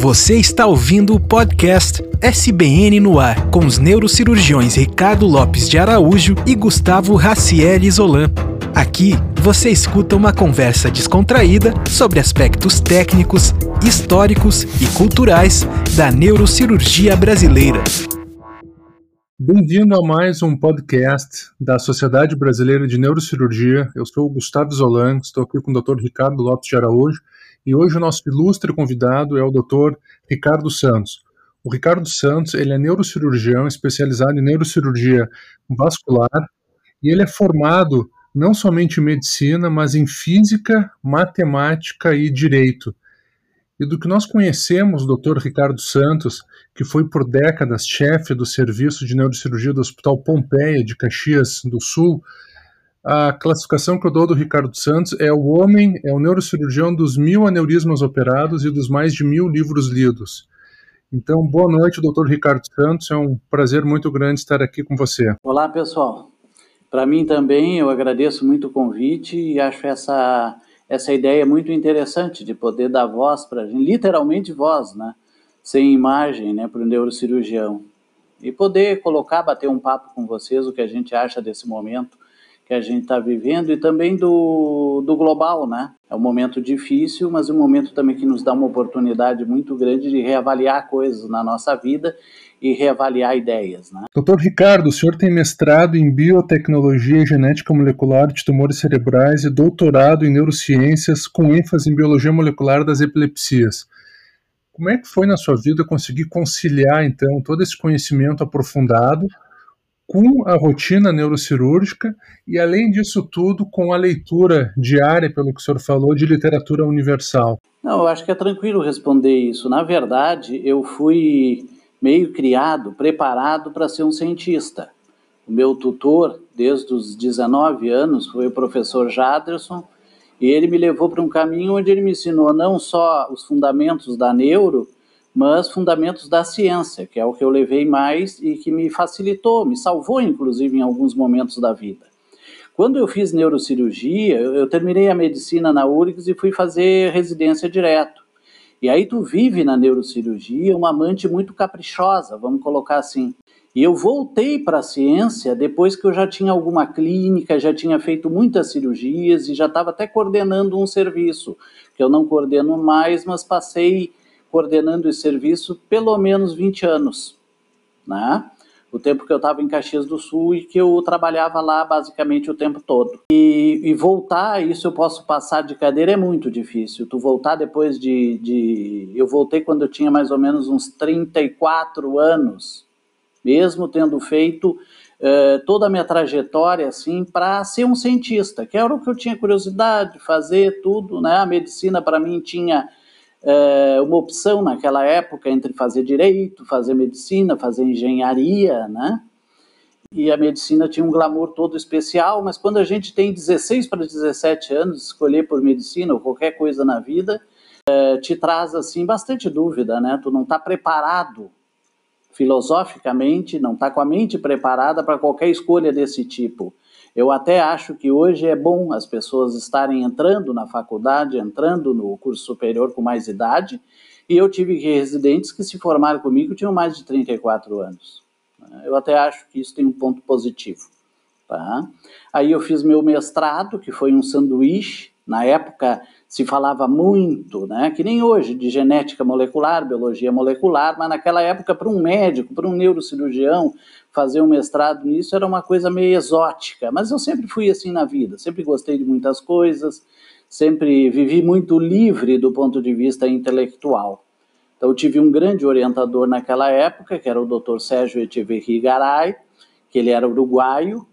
Você está ouvindo o podcast SBN no ar com os neurocirurgiões Ricardo Lopes de Araújo e Gustavo Raciel Isolan. Aqui você escuta uma conversa descontraída sobre aspectos técnicos, históricos e culturais da neurocirurgia brasileira. Bem-vindo a mais um podcast da Sociedade Brasileira de Neurocirurgia. Eu sou o Gustavo Zolan, estou aqui com o Dr. Ricardo Lopes de Araújo e hoje o nosso ilustre convidado é o Dr. Ricardo Santos. O Ricardo Santos ele é neurocirurgião especializado em neurocirurgia vascular e ele é formado não somente em medicina, mas em física, matemática e direito. E do que nós conhecemos o Dr. Ricardo Santos, que foi por décadas chefe do serviço de neurocirurgia do Hospital Pompeia de Caxias do Sul, a classificação que eu dou do Ricardo Santos é o homem, é o neurocirurgião dos mil aneurismas operados e dos mais de mil livros lidos. Então, boa noite, doutor Ricardo Santos. É um prazer muito grande estar aqui com você. Olá, pessoal. Para mim também, eu agradeço muito o convite e acho essa, essa ideia muito interessante de poder dar voz para literalmente voz, né? Sem imagem, né, para o neurocirurgião. E poder colocar, bater um papo com vocês, o que a gente acha desse momento que a gente está vivendo e também do, do global, né? É um momento difícil, mas um momento também que nos dá uma oportunidade muito grande de reavaliar coisas na nossa vida e reavaliar ideias. Né? Doutor Ricardo, o senhor tem mestrado em biotecnologia e genética molecular de tumores cerebrais e doutorado em neurociências com ênfase em biologia molecular das epilepsias. Como é que foi na sua vida conseguir conciliar, então, todo esse conhecimento aprofundado com a rotina neurocirúrgica e, além disso tudo, com a leitura diária, pelo que o senhor falou, de literatura universal? Não, eu acho que é tranquilo responder isso. Na verdade, eu fui meio criado, preparado para ser um cientista. O meu tutor, desde os 19 anos, foi o professor Jaderson, e ele me levou para um caminho onde ele me ensinou não só os fundamentos da neuro, mas fundamentos da ciência, que é o que eu levei mais e que me facilitou, me salvou, inclusive, em alguns momentos da vida. Quando eu fiz neurocirurgia, eu terminei a medicina na URGS e fui fazer residência direto. E aí tu vive na neurocirurgia uma amante muito caprichosa, vamos colocar assim. E eu voltei para a ciência depois que eu já tinha alguma clínica, já tinha feito muitas cirurgias e já estava até coordenando um serviço, que eu não coordeno mais, mas passei coordenando esse serviço pelo menos 20 anos, né? O tempo que eu estava em Caxias do Sul e que eu trabalhava lá basicamente o tempo todo. E, e, voltar, isso eu posso passar de cadeira, é muito difícil. Tu voltar depois de, de. Eu voltei quando eu tinha mais ou menos uns 34 anos, mesmo tendo feito uh, toda a minha trajetória assim para ser um cientista, que era o que eu tinha curiosidade de fazer, tudo. Né? A medicina para mim tinha é, uma opção naquela época entre fazer direito, fazer medicina, fazer engenharia, né? E a medicina tinha um glamour todo especial, mas quando a gente tem 16 para 17 anos, escolher por medicina ou qualquer coisa na vida, é, te traz assim bastante dúvida, né? Tu não está preparado filosoficamente, não está com a mente preparada para qualquer escolha desse tipo. Eu até acho que hoje é bom as pessoas estarem entrando na faculdade, entrando no curso superior com mais idade, e eu tive residentes que se formaram comigo tinham mais de 34 anos. Eu até acho que isso tem um ponto positivo. Tá? Aí eu fiz meu mestrado, que foi um sanduíche. Na época se falava muito, né, que nem hoje, de genética molecular, biologia molecular, mas naquela época, para um médico, para um neurocirurgião, fazer um mestrado nisso era uma coisa meio exótica, mas eu sempre fui assim na vida, sempre gostei de muitas coisas, sempre vivi muito livre do ponto de vista intelectual. Então eu tive um grande orientador naquela época, que era o Dr. Sérgio Echeverri Garay, que ele era uruguaio,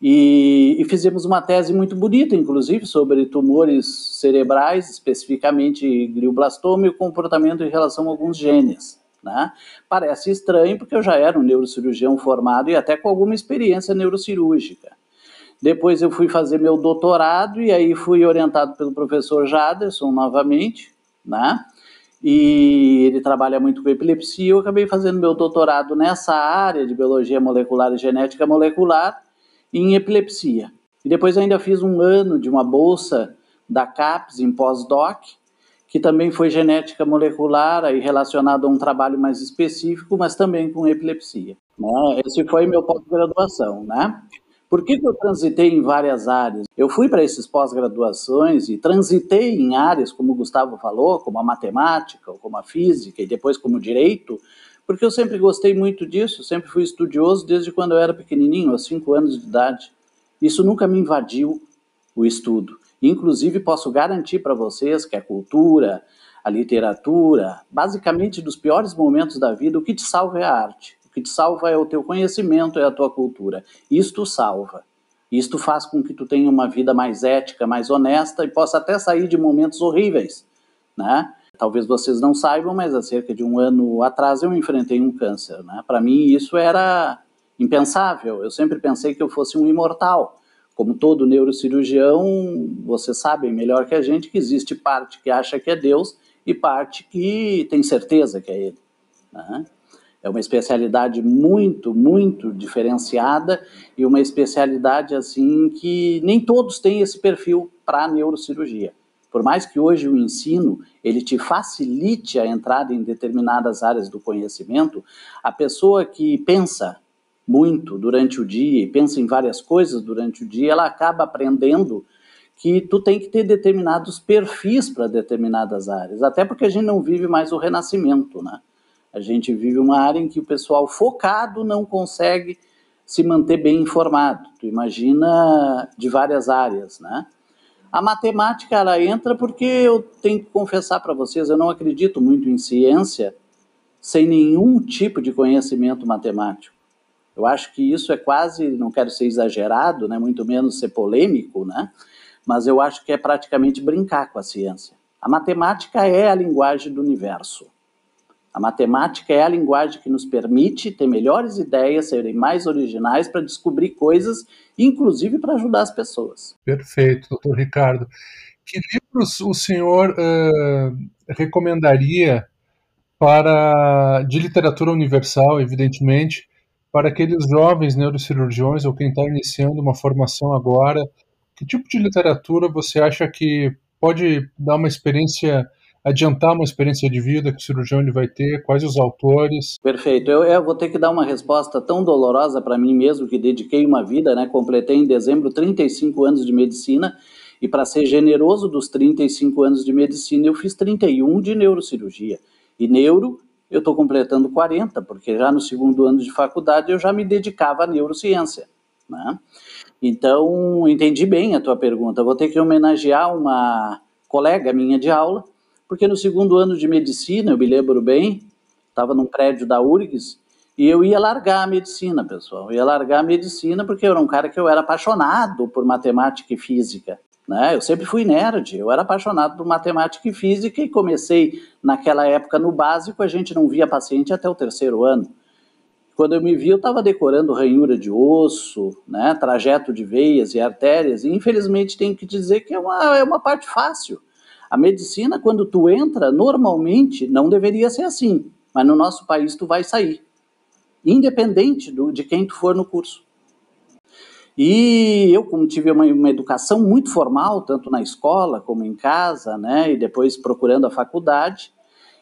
e, e, fizemos uma tese muito bonita, inclusive, sobre tumores cerebrais, especificamente glioblastoma e o comportamento em relação a alguns genes. Né? Parece estranho porque eu já era um neurocirurgião formado e até com alguma experiência neurocirúrgica. Depois eu fui fazer meu doutorado e aí fui orientado pelo professor Jaderson novamente, né? E ele trabalha muito com epilepsia. Eu acabei fazendo meu doutorado nessa área de biologia molecular e genética molecular em epilepsia. E depois ainda fiz um ano de uma bolsa da CAPES em pós-doc, que também foi genética molecular, aí relacionado a um trabalho mais específico, mas também com epilepsia. Né? Esse foi meu pós-graduação, né? Por que, que eu transitei em várias áreas? Eu fui para esses pós-graduações e transitei em áreas, como o Gustavo falou, como a matemática, como a física e depois como direito, porque eu sempre gostei muito disso, sempre fui estudioso desde quando eu era pequenininho, aos 5 anos de idade. Isso nunca me invadiu o estudo. Inclusive, posso garantir para vocês que a cultura, a literatura, basicamente dos piores momentos da vida, o que te salva é a arte. O que te salva é o teu conhecimento, é a tua cultura. Isto salva. Isto faz com que tu tenha uma vida mais ética, mais honesta e possa até sair de momentos horríveis, né? Talvez vocês não saibam, mas há cerca de um ano atrás eu enfrentei um câncer, né? Para mim isso era impensável. Eu sempre pensei que eu fosse um imortal. Como todo neurocirurgião, vocês sabem melhor que a gente que existe parte que acha que é Deus e parte que tem certeza que é Ele. Né? É uma especialidade muito, muito diferenciada e uma especialidade assim que nem todos têm esse perfil para neurocirurgia. Por mais que hoje o ensino ele te facilite a entrada em determinadas áreas do conhecimento, a pessoa que pensa muito durante o dia e pensa em várias coisas durante o dia, ela acaba aprendendo que tu tem que ter determinados perfis para determinadas áreas, até porque a gente não vive mais o renascimento, né? A gente vive uma área em que o pessoal focado não consegue se manter bem informado. Tu imagina de várias áreas, né? A matemática ela entra porque eu tenho que confessar para vocês, eu não acredito muito em ciência sem nenhum tipo de conhecimento matemático. Eu acho que isso é quase, não quero ser exagerado, né, muito menos ser polêmico, né, mas eu acho que é praticamente brincar com a ciência. A matemática é a linguagem do universo. A matemática é a linguagem que nos permite ter melhores ideias, serem mais originais para descobrir coisas, inclusive para ajudar as pessoas. Perfeito, doutor Ricardo. Que livros o senhor uh, recomendaria para de literatura universal, evidentemente, para aqueles jovens neurocirurgiões ou quem está iniciando uma formação agora? Que tipo de literatura você acha que pode dar uma experiência, adiantar uma experiência de vida que o cirurgião ele vai ter? Quais os autores? Perfeito. Eu, eu vou ter que dar uma resposta tão dolorosa para mim mesmo, que dediquei uma vida, né? completei em dezembro 35 anos de medicina. E para ser generoso dos 35 anos de medicina, eu fiz 31 de neurocirurgia. E neuro eu estou completando 40, porque já no segundo ano de faculdade eu já me dedicava à neurociência. Né? Então, entendi bem a tua pergunta. Vou ter que homenagear uma colega minha de aula, porque no segundo ano de medicina, eu me lembro bem, estava num prédio da URGS, e eu ia largar a medicina, pessoal. Eu ia largar a medicina porque eu era um cara que eu era apaixonado por matemática e física. Né? Eu sempre fui nerd, eu era apaixonado por matemática e física e comecei naquela época no básico, a gente não via paciente até o terceiro ano. Quando eu me vi, eu estava decorando ranhura de osso, né, trajeto de veias e artérias, e infelizmente tenho que dizer que é uma, é uma parte fácil. A medicina, quando tu entra, normalmente não deveria ser assim, mas no nosso país tu vai sair, independente do, de quem tu for no curso. E eu, como tive uma, uma, educação muito formal, tanto na escola como em casa, né, e depois procurando a faculdade,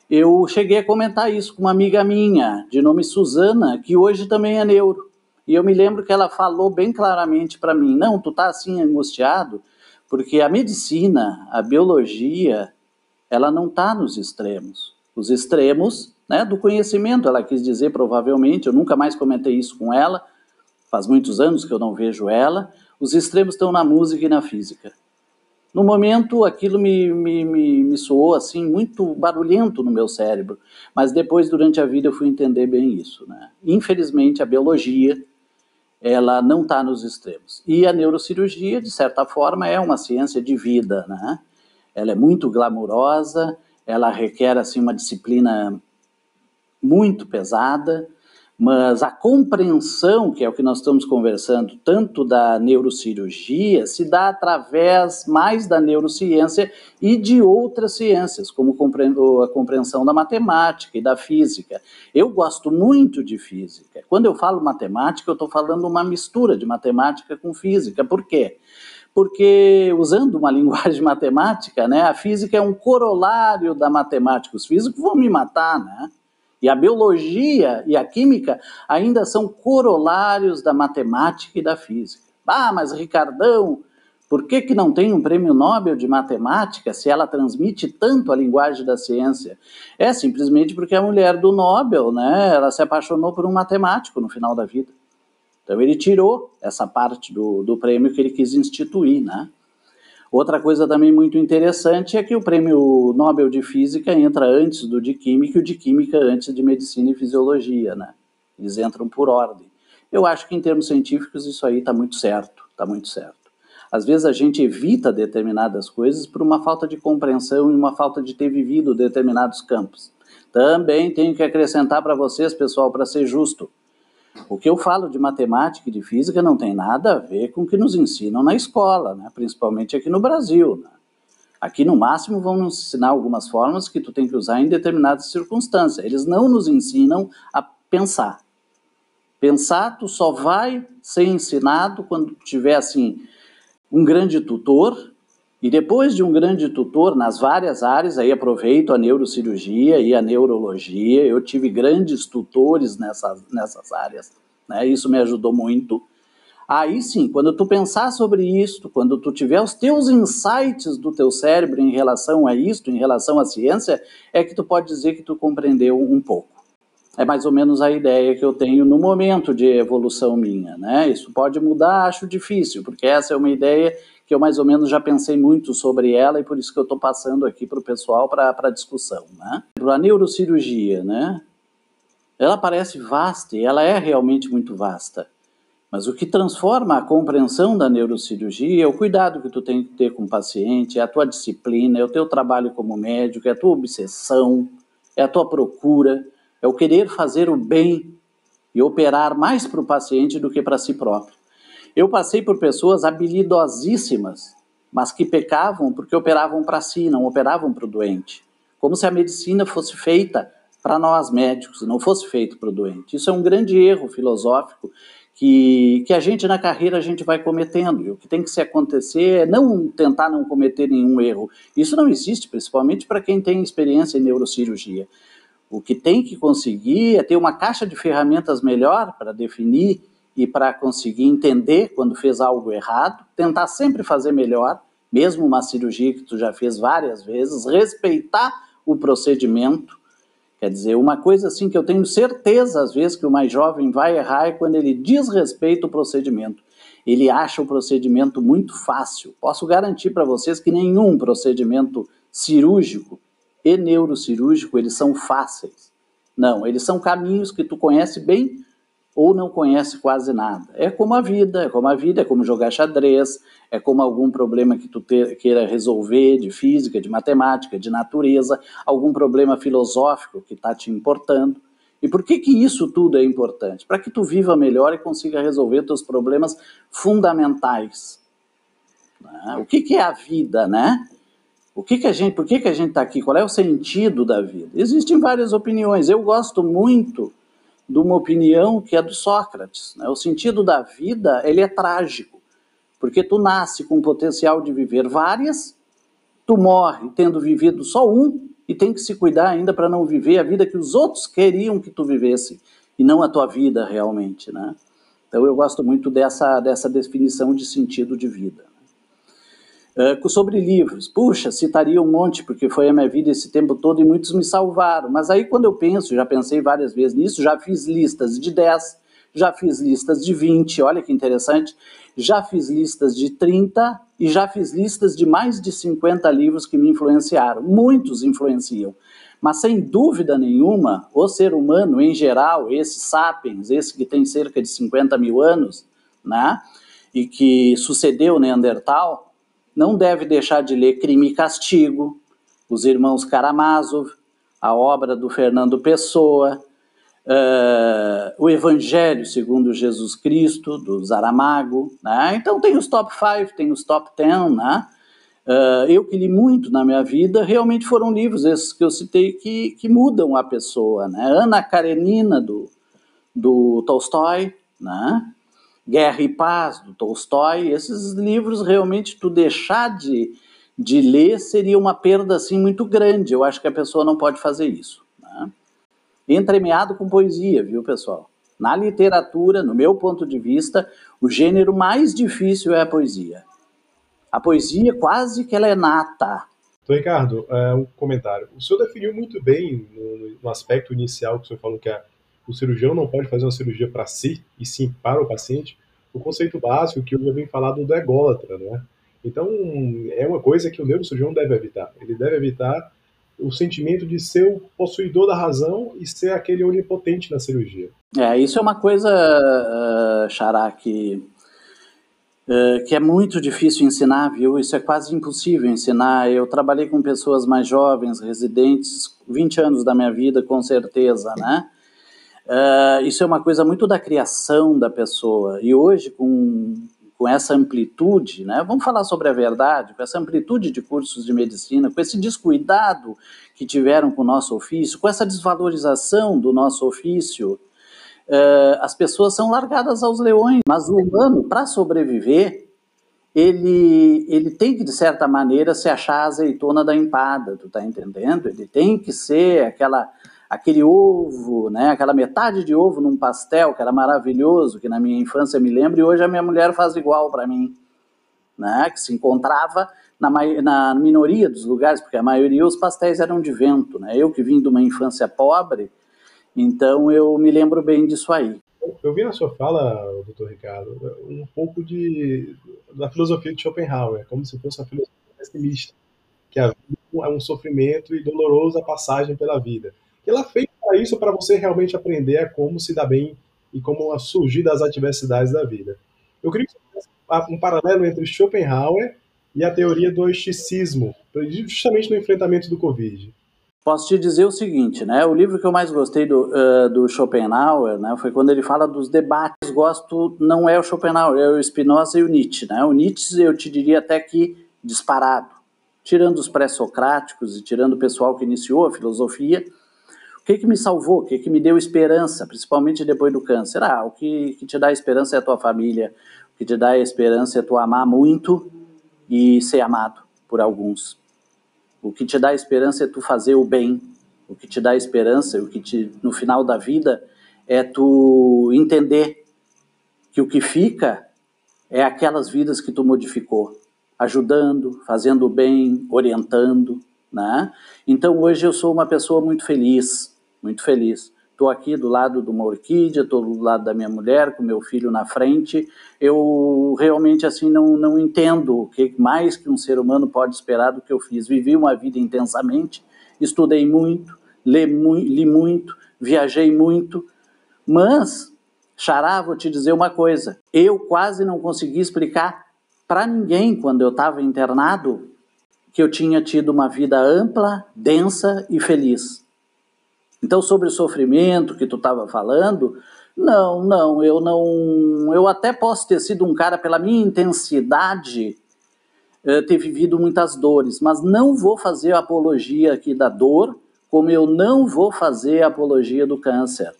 eu cheguei a comentar isso com uma amiga minha, de nome Suzana, que hoje também é neuro. E eu me lembro que ela falou bem claramente para mim: não, tu tá assim angustiado, porque a medicina, a biologia, ela não está nos extremos. Os extremos né, do conhecimento, ela quis dizer provavelmente, eu nunca mais comentei isso com ela, faz muitos anos que eu não vejo ela, os extremos estão na música e na física. No momento, aquilo me, me, me, me soou assim muito barulhento no meu cérebro, mas depois, durante a vida, eu fui entender bem isso. Né? Infelizmente, a biologia ela não está nos extremos. E a neurocirurgia, de certa forma, é uma ciência de vida. Né? Ela é muito glamurosa, ela requer assim uma disciplina muito pesada, mas a compreensão, que é o que nós estamos conversando, tanto da neurocirurgia, se dá através mais da neurociência e de outras ciências, como a compreensão da matemática e da física. Eu gosto muito de física. Quando eu falo matemática, eu estou falando uma mistura de matemática com física. Por quê? porque, usando uma linguagem matemática, né, a física é um corolário da matemática. Os físicos vão me matar, né? E a biologia e a química ainda são corolários da matemática e da física. Ah, mas Ricardão, por que, que não tem um prêmio Nobel de matemática se ela transmite tanto a linguagem da ciência? É simplesmente porque a mulher do Nobel, né, ela se apaixonou por um matemático no final da vida. Então ele tirou essa parte do, do prêmio que ele quis instituir, né? Outra coisa também muito interessante é que o prêmio Nobel de Física entra antes do de Química e o de Química antes de Medicina e Fisiologia, né? Eles entram por ordem. Eu acho que em termos científicos isso aí está muito certo, está muito certo. Às vezes a gente evita determinadas coisas por uma falta de compreensão e uma falta de ter vivido determinados campos. Também tenho que acrescentar para vocês, pessoal, para ser justo, o que eu falo de matemática e de física não tem nada a ver com o que nos ensinam na escola, né? principalmente aqui no Brasil. Né? Aqui, no máximo, vão nos ensinar algumas formas que tu tem que usar em determinadas circunstâncias. Eles não nos ensinam a pensar. Pensar, tu só vai ser ensinado quando tiver, assim, um grande tutor, e depois de um grande tutor nas várias áreas, aí aproveito a neurocirurgia e a neurologia, eu tive grandes tutores nessas, nessas áreas, né? isso me ajudou muito. Aí sim, quando tu pensar sobre isso, quando tu tiver os teus insights do teu cérebro em relação a isto, em relação à ciência, é que tu pode dizer que tu compreendeu um pouco. É mais ou menos a ideia que eu tenho no momento de evolução minha, né? Isso pode mudar, acho difícil, porque essa é uma ideia que eu mais ou menos já pensei muito sobre ela e por isso que eu estou passando aqui para o pessoal para discussão. Né? A neurocirurgia, né? ela parece vasta e ela é realmente muito vasta. Mas o que transforma a compreensão da neurocirurgia é o cuidado que tu tem que ter com o paciente, é a tua disciplina, é o teu trabalho como médico, é a tua obsessão, é a tua procura, é o querer fazer o bem e operar mais para o paciente do que para si próprio. Eu passei por pessoas habilidosíssimas, mas que pecavam porque operavam para si, não operavam para o doente. Como se a medicina fosse feita para nós médicos, não fosse feito para o doente. Isso é um grande erro filosófico que, que a gente na carreira a gente vai cometendo. E o que tem que se acontecer é não tentar não cometer nenhum erro. Isso não existe, principalmente para quem tem experiência em neurocirurgia. O que tem que conseguir é ter uma caixa de ferramentas melhor para definir e para conseguir entender quando fez algo errado, tentar sempre fazer melhor, mesmo uma cirurgia que tu já fez várias vezes, respeitar o procedimento. Quer dizer, uma coisa assim que eu tenho certeza às vezes que o mais jovem vai errar é quando ele desrespeita o procedimento. Ele acha o procedimento muito fácil. Posso garantir para vocês que nenhum procedimento cirúrgico e neurocirúrgico eles são fáceis. Não, eles são caminhos que tu conhece bem ou não conhece quase nada. É como a vida, é como a vida, é como jogar xadrez, é como algum problema que tu queira resolver de física, de matemática, de natureza, algum problema filosófico que está te importando. E por que que isso tudo é importante? Para que tu viva melhor e consiga resolver teus problemas fundamentais. Né? O que que é a vida, né? O que que a gente, por que que a gente está aqui? Qual é o sentido da vida? Existem várias opiniões. Eu gosto muito de uma opinião que é do Sócrates. Né? O sentido da vida ele é trágico, porque tu nasce com o potencial de viver várias, tu morre tendo vivido só um e tem que se cuidar ainda para não viver a vida que os outros queriam que tu vivesse e não a tua vida realmente, né? Então eu gosto muito dessa dessa definição de sentido de vida. Uh, sobre livros, puxa, citaria um monte, porque foi a minha vida esse tempo todo e muitos me salvaram. Mas aí, quando eu penso, já pensei várias vezes nisso, já fiz listas de 10, já fiz listas de 20, olha que interessante, já fiz listas de 30 e já fiz listas de mais de 50 livros que me influenciaram. Muitos influenciam. Mas sem dúvida nenhuma, o ser humano em geral, esse sapiens, esse que tem cerca de 50 mil anos, né, e que sucedeu o Neandertal, não deve deixar de ler Crime e Castigo, Os Irmãos Karamazov, a obra do Fernando Pessoa, uh, o Evangelho segundo Jesus Cristo, do Zaramago. Né? Então tem os top 5, tem os top 10, né? Uh, eu que li muito na minha vida, realmente foram livros esses que eu citei que, que mudam a pessoa. Né? Ana Karenina, do, do Tolstói, né? Guerra e Paz, do Tolstói, esses livros realmente tu deixar de, de ler seria uma perda assim muito grande. Eu acho que a pessoa não pode fazer isso. Né? Entremeado com poesia, viu, pessoal? Na literatura, no meu ponto de vista, o gênero mais difícil é a poesia. A poesia quase que ela é nata. Então, Ricardo, é, um comentário. O senhor definiu muito bem no, aspecto inicial que o senhor falou que o cirurgião não pode fazer uma cirurgia para si, e sim para o paciente, o conceito básico que eu já venho falado do ególatra, não é? Então, é uma coisa que o neurocirurgião deve evitar. Ele deve evitar o sentimento de ser o possuidor da razão e ser aquele onipotente na cirurgia. É, isso é uma coisa, uh, Xará, que, uh, que é muito difícil ensinar, viu? Isso é quase impossível ensinar. Eu trabalhei com pessoas mais jovens, residentes, 20 anos da minha vida, com certeza, né? Uh, isso é uma coisa muito da criação da pessoa. E hoje, com com essa amplitude, né? vamos falar sobre a verdade, com essa amplitude de cursos de medicina, com esse descuidado que tiveram com o nosso ofício, com essa desvalorização do nosso ofício, uh, as pessoas são largadas aos leões. Mas o humano, para sobreviver, ele, ele tem que, de certa maneira, se achar a azeitona da empada, tu tá entendendo? Ele tem que ser aquela aquele ovo, né, aquela metade de ovo num pastel, que era maravilhoso, que na minha infância me lembro, e hoje a minha mulher faz igual para mim, né, que se encontrava na, na, minoria dos lugares, porque a maioria os pastéis eram de vento, né, eu que vim de uma infância pobre, então eu me lembro bem disso aí. Eu vi na sua fala, doutor Ricardo, um pouco de, da filosofia de Schopenhauer, como se fosse uma filosofia pessimista, que a vida é um sofrimento e dolorosa passagem pela vida ela fez para isso, para você realmente aprender a como se dar bem e como surgir das adversidades da vida. Eu queria que você um paralelo entre Schopenhauer e a teoria do esticismo, justamente no enfrentamento do Covid. Posso te dizer o seguinte, né? O livro que eu mais gostei do, uh, do Schopenhauer, né, foi quando ele fala dos debates. Gosto não é o Schopenhauer, é o Spinoza e o Nietzsche, né? O Nietzsche eu te diria até que disparado, tirando os pré-socráticos e tirando o pessoal que iniciou a filosofia, o que, que me salvou? O que, que me deu esperança, principalmente depois do câncer? Ah, o que, que te dá esperança é a tua família, o que te dá esperança é tu amar muito e ser amado por alguns. O que te dá esperança é tu fazer o bem. O que te dá esperança, o que te, no final da vida, é tu entender que o que fica é aquelas vidas que tu modificou, ajudando, fazendo o bem, orientando, né? Então hoje eu sou uma pessoa muito feliz, muito feliz. Estou aqui do lado de uma orquídea, estou do lado da minha mulher, com meu filho na frente. Eu realmente assim não, não entendo o que mais que um ser humano pode esperar do que eu fiz. Vivi uma vida intensamente, estudei muito, li, li muito, viajei muito, mas, Xará, vou te dizer uma coisa, eu quase não consegui explicar para ninguém quando eu estava internado que eu tinha tido uma vida ampla, densa e feliz. Então, sobre o sofrimento que tu estava falando, não, não, eu não. Eu até posso ter sido um cara, pela minha intensidade, eh, ter vivido muitas dores, mas não vou fazer apologia aqui da dor, como eu não vou fazer apologia do câncer.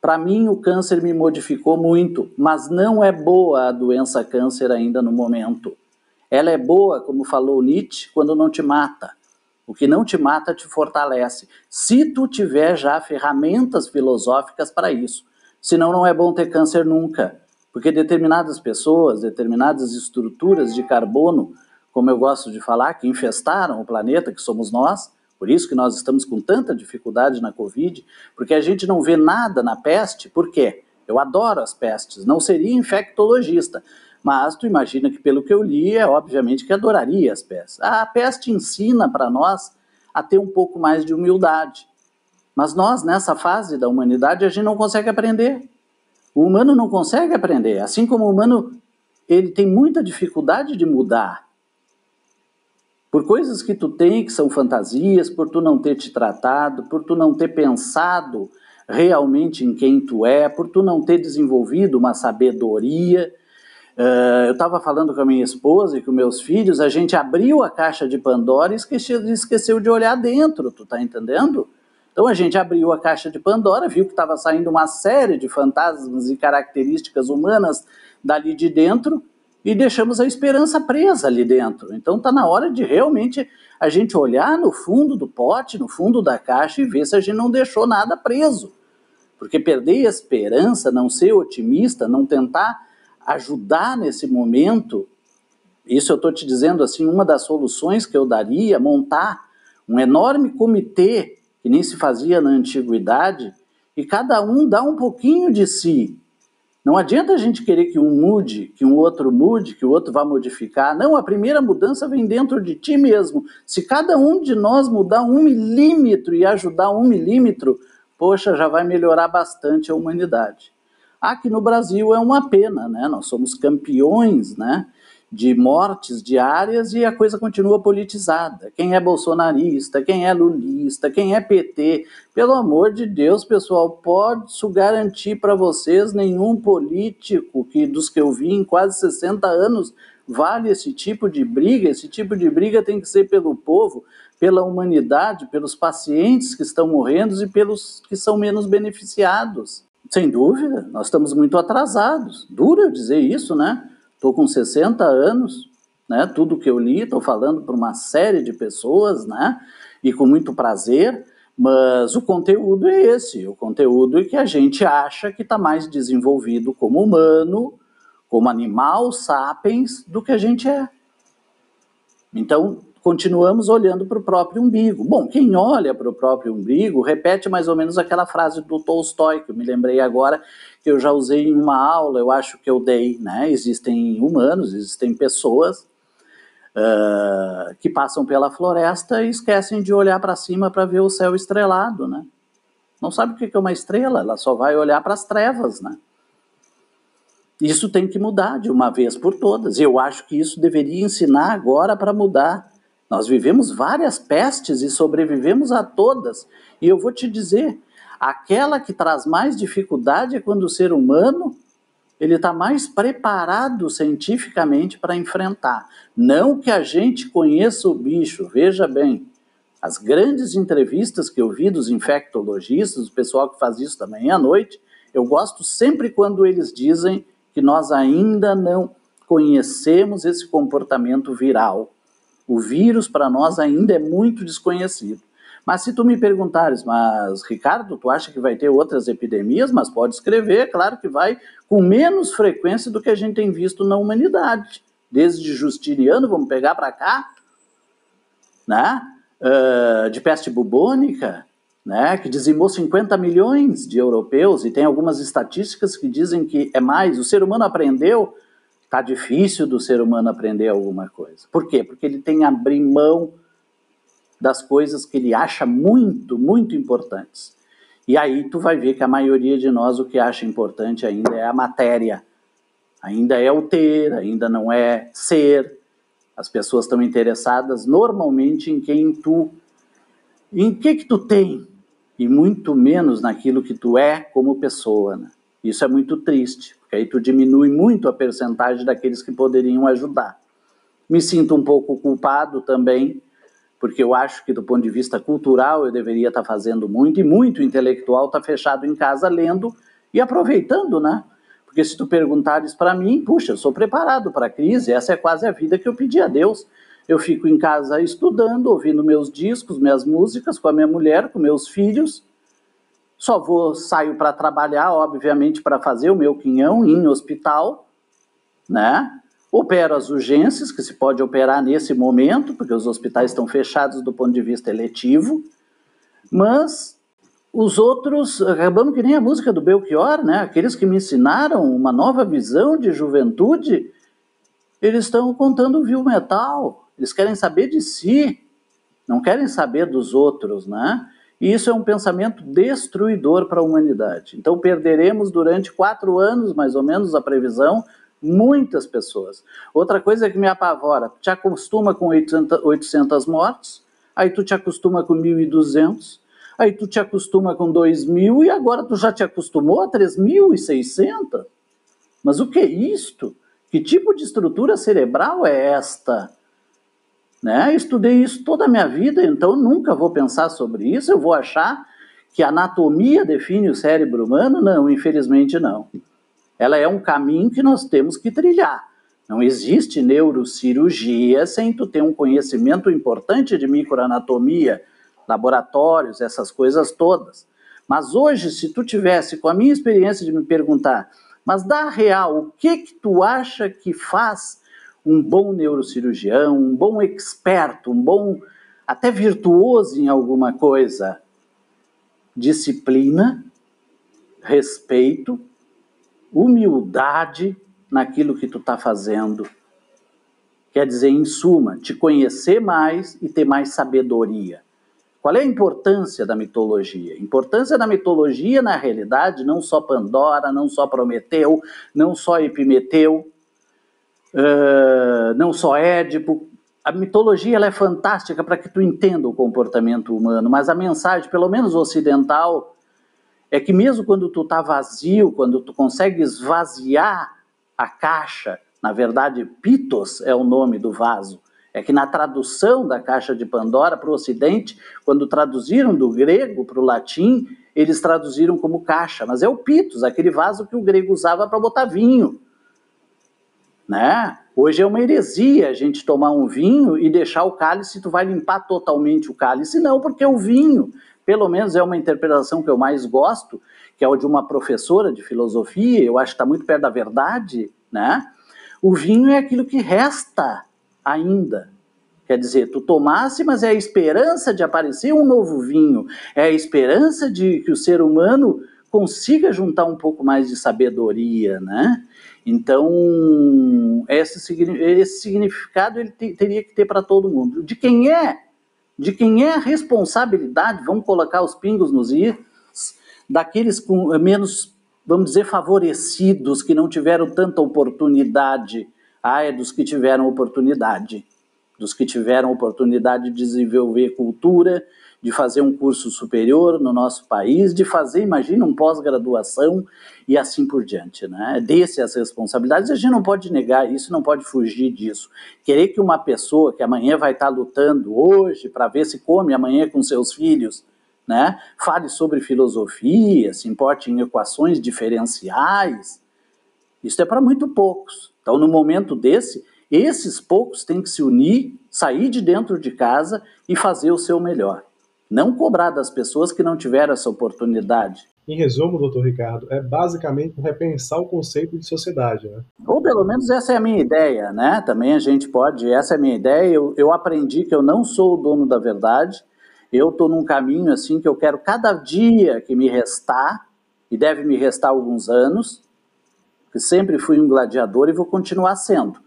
Para mim, o câncer me modificou muito, mas não é boa a doença câncer ainda no momento. Ela é boa, como falou Nietzsche, quando não te mata. O que não te mata te fortalece. Se tu tiver já ferramentas filosóficas para isso. Senão não é bom ter câncer nunca. Porque determinadas pessoas, determinadas estruturas de carbono, como eu gosto de falar, que infestaram o planeta, que somos nós, por isso que nós estamos com tanta dificuldade na Covid, porque a gente não vê nada na peste, por quê? Eu adoro as pestes, não seria infectologista, mas tu imagina que, pelo que eu li, é obviamente que adoraria as pestes. A peste ensina para nós a ter um pouco mais de humildade. Mas nós, nessa fase da humanidade, a gente não consegue aprender. O humano não consegue aprender. Assim como o humano ele tem muita dificuldade de mudar. Por coisas que tu tem que são fantasias, por tu não ter te tratado, por tu não ter pensado realmente em quem tu é, por tu não ter desenvolvido uma sabedoria Uh, eu estava falando com a minha esposa e com meus filhos, a gente abriu a caixa de Pandora e esqueceu, esqueceu de olhar dentro, tu tá entendendo? Então a gente abriu a caixa de Pandora, viu que estava saindo uma série de fantasmas e características humanas dali de dentro e deixamos a esperança presa ali dentro. Então está na hora de realmente a gente olhar no fundo do pote, no fundo da caixa e ver se a gente não deixou nada preso. Porque perder a esperança, não ser otimista, não tentar ajudar nesse momento, isso eu estou te dizendo assim, uma das soluções que eu daria, montar um enorme comitê, que nem se fazia na antiguidade, e cada um dá um pouquinho de si. Não adianta a gente querer que um mude, que um outro mude, que o outro vá modificar. Não, a primeira mudança vem dentro de ti mesmo. Se cada um de nós mudar um milímetro e ajudar um milímetro, poxa, já vai melhorar bastante a humanidade. Aqui no Brasil é uma pena, né? Nós somos campeões, né? de mortes diárias e a coisa continua politizada. Quem é bolsonarista, quem é lulista, quem é PT, pelo amor de Deus, pessoal, posso garantir para vocês, nenhum político que dos que eu vi em quase 60 anos vale esse tipo de briga. Esse tipo de briga tem que ser pelo povo, pela humanidade, pelos pacientes que estão morrendo e pelos que são menos beneficiados. Sem dúvida, nós estamos muito atrasados. Duro eu dizer isso, né? Estou com 60 anos, né? Tudo que eu li, estou falando para uma série de pessoas, né? E com muito prazer, mas o conteúdo é esse, o conteúdo é que a gente acha que está mais desenvolvido como humano, como animal, sapiens, do que a gente é. Então, continuamos olhando para o próprio umbigo. Bom, quem olha para o próprio umbigo repete mais ou menos aquela frase do Tolstói, que eu me lembrei agora, que eu já usei em uma aula, eu acho que eu dei, né? Existem humanos, existem pessoas uh, que passam pela floresta e esquecem de olhar para cima para ver o céu estrelado, né? Não sabe o que é uma estrela, ela só vai olhar para as trevas, né? Isso tem que mudar de uma vez por todas. Eu acho que isso deveria ensinar agora para mudar. Nós vivemos várias pestes e sobrevivemos a todas. E eu vou te dizer, aquela que traz mais dificuldade é quando o ser humano ele está mais preparado cientificamente para enfrentar. Não que a gente conheça o bicho, veja bem. As grandes entrevistas que eu vi dos infectologistas, o pessoal que faz isso também à noite, eu gosto sempre quando eles dizem que nós ainda não conhecemos esse comportamento viral. O vírus para nós ainda é muito desconhecido. Mas se tu me perguntares, mas Ricardo, tu acha que vai ter outras epidemias? Mas pode escrever, claro que vai, com menos frequência do que a gente tem visto na humanidade. Desde Justiniano, vamos pegar para cá, né? Uh, de peste bubônica, né? que dizimou 50 milhões de europeus, e tem algumas estatísticas que dizem que é mais. O ser humano aprendeu Tá difícil do ser humano aprender alguma coisa. Por quê? Porque ele tem a abrir mão das coisas que ele acha muito, muito importantes. E aí tu vai ver que a maioria de nós o que acha importante ainda é a matéria. Ainda é o ter, ainda não é ser. As pessoas estão interessadas normalmente em quem tu em que que tu tem e muito menos naquilo que tu é como pessoa, né? Isso é muito triste porque aí tu diminui muito a percentagem daqueles que poderiam ajudar. Me sinto um pouco culpado também, porque eu acho que do ponto de vista cultural eu deveria estar fazendo muito, e muito intelectual está fechado em casa lendo e aproveitando, né? Porque se tu perguntares para mim, puxa, eu sou preparado para a crise, essa é quase a vida que eu pedi a Deus. Eu fico em casa estudando, ouvindo meus discos, minhas músicas com a minha mulher, com meus filhos, só vou saio para trabalhar, obviamente, para fazer o meu quinhão em hospital, né? Opero as urgências, que se pode operar nesse momento, porque os hospitais estão fechados do ponto de vista eletivo, mas os outros, acabamos que nem a música do Belchior, né? Aqueles que me ensinaram uma nova visão de juventude, eles estão contando viu metal, eles querem saber de si, não querem saber dos outros, né? E isso é um pensamento destruidor para a humanidade. Então, perderemos durante quatro anos, mais ou menos, a previsão, muitas pessoas. Outra coisa que me apavora, te acostuma com 800, 800 mortes, aí tu te acostuma com 1.200, aí tu te acostuma com 2.000 e agora tu já te acostumou a 3.600. Mas o que é isto? Que tipo de estrutura cerebral é esta? Né? Estudei isso toda a minha vida, então nunca vou pensar sobre isso. Eu vou achar que a anatomia define o cérebro humano? Não, infelizmente não. Ela é um caminho que nós temos que trilhar. Não existe neurocirurgia sem tu ter um conhecimento importante de microanatomia, laboratórios, essas coisas todas. Mas hoje, se tu tivesse, com a minha experiência de me perguntar, mas da real, o que que tu acha que faz um bom neurocirurgião, um bom experto, um bom até virtuoso em alguma coisa? Disciplina, respeito, humildade naquilo que tu está fazendo. Quer dizer, em suma, te conhecer mais e ter mais sabedoria. Qual é a importância da mitologia? A importância da mitologia, na realidade, não só Pandora, não só Prometeu, não só Epimeteu, uh, não só Édipo. A mitologia ela é fantástica para que tu entenda o comportamento humano, mas a mensagem, pelo menos ocidental, é que mesmo quando tu está vazio, quando tu consegue esvaziar a caixa, na verdade, pitos é o nome do vaso, é que na tradução da caixa de Pandora para o Ocidente, quando traduziram do grego para o latim, eles traduziram como caixa, mas é o pitos, aquele vaso que o grego usava para botar vinho. Né? Hoje é uma heresia a gente tomar um vinho e deixar o cálice, tu vai limpar totalmente o cálice, não, porque o vinho, pelo menos é uma interpretação que eu mais gosto, que é o de uma professora de filosofia, eu acho que está muito perto da verdade, né? O vinho é aquilo que resta ainda. Quer dizer, tu tomasse, mas é a esperança de aparecer um novo vinho, é a esperança de que o ser humano consiga juntar um pouco mais de sabedoria, né? Então, esse, esse significado ele te, teria que ter para todo mundo. De quem é? De quem é a responsabilidade? Vamos colocar os pingos nos is, daqueles com menos, vamos dizer, favorecidos, que não tiveram tanta oportunidade ah, é dos que tiveram oportunidade, dos que tiveram oportunidade de desenvolver cultura, de fazer um curso superior no nosso país, de fazer, imagina, um pós-graduação e assim por diante, né? Desse as responsabilidades, a gente não pode negar isso, não pode fugir disso. Querer que uma pessoa que amanhã vai estar lutando hoje para ver se come amanhã com seus filhos, né? Fale sobre filosofia, se importe em equações diferenciais, isso é para muito poucos. Então, no momento desse, esses poucos têm que se unir, sair de dentro de casa e fazer o seu melhor. Não cobrar das pessoas que não tiveram essa oportunidade. Em resumo, doutor Ricardo, é basicamente repensar o conceito de sociedade, né? Ou pelo menos essa é a minha ideia, né? Também a gente pode, essa é a minha ideia. Eu, eu aprendi que eu não sou o dono da verdade. Eu estou num caminho assim que eu quero cada dia que me restar, e deve me restar alguns anos, que sempre fui um gladiador e vou continuar sendo.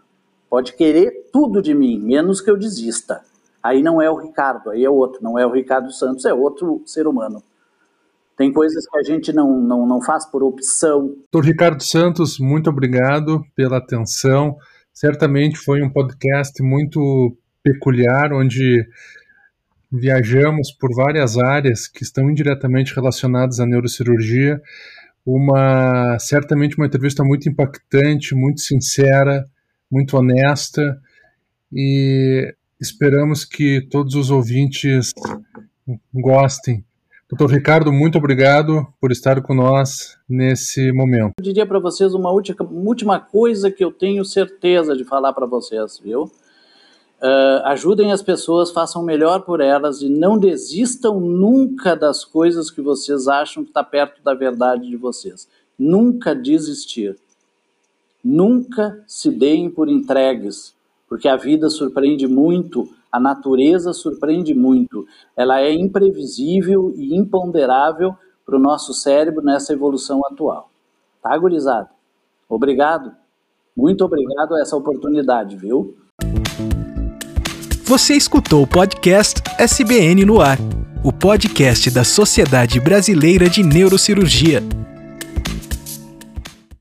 Pode querer tudo de mim, menos que eu desista. Aí não é o Ricardo, aí é outro, não é o Ricardo Santos, é outro ser humano. Tem coisas que a gente não, não, não faz por opção. Doutor Ricardo Santos, muito obrigado pela atenção. Certamente foi um podcast muito peculiar, onde viajamos por várias áreas que estão indiretamente relacionadas à neurocirurgia uma certamente uma entrevista muito impactante, muito sincera, muito honesta e esperamos que todos os ouvintes gostem. Doutor Ricardo, muito obrigado por estar com nós nesse momento. Eu diria para vocês uma última, coisa que eu tenho certeza de falar para vocês, viu? Uh, ajudem as pessoas, façam melhor por elas e não desistam nunca das coisas que vocês acham que está perto da verdade de vocês. Nunca desistir. Nunca se deem por entregues, porque a vida surpreende muito, a natureza surpreende muito. Ela é imprevisível e imponderável para o nosso cérebro nessa evolução atual. Tá, gurizada? Obrigado. Muito obrigado a essa oportunidade, viu? Você escutou o podcast SBN no Ar, o podcast da Sociedade Brasileira de Neurocirurgia.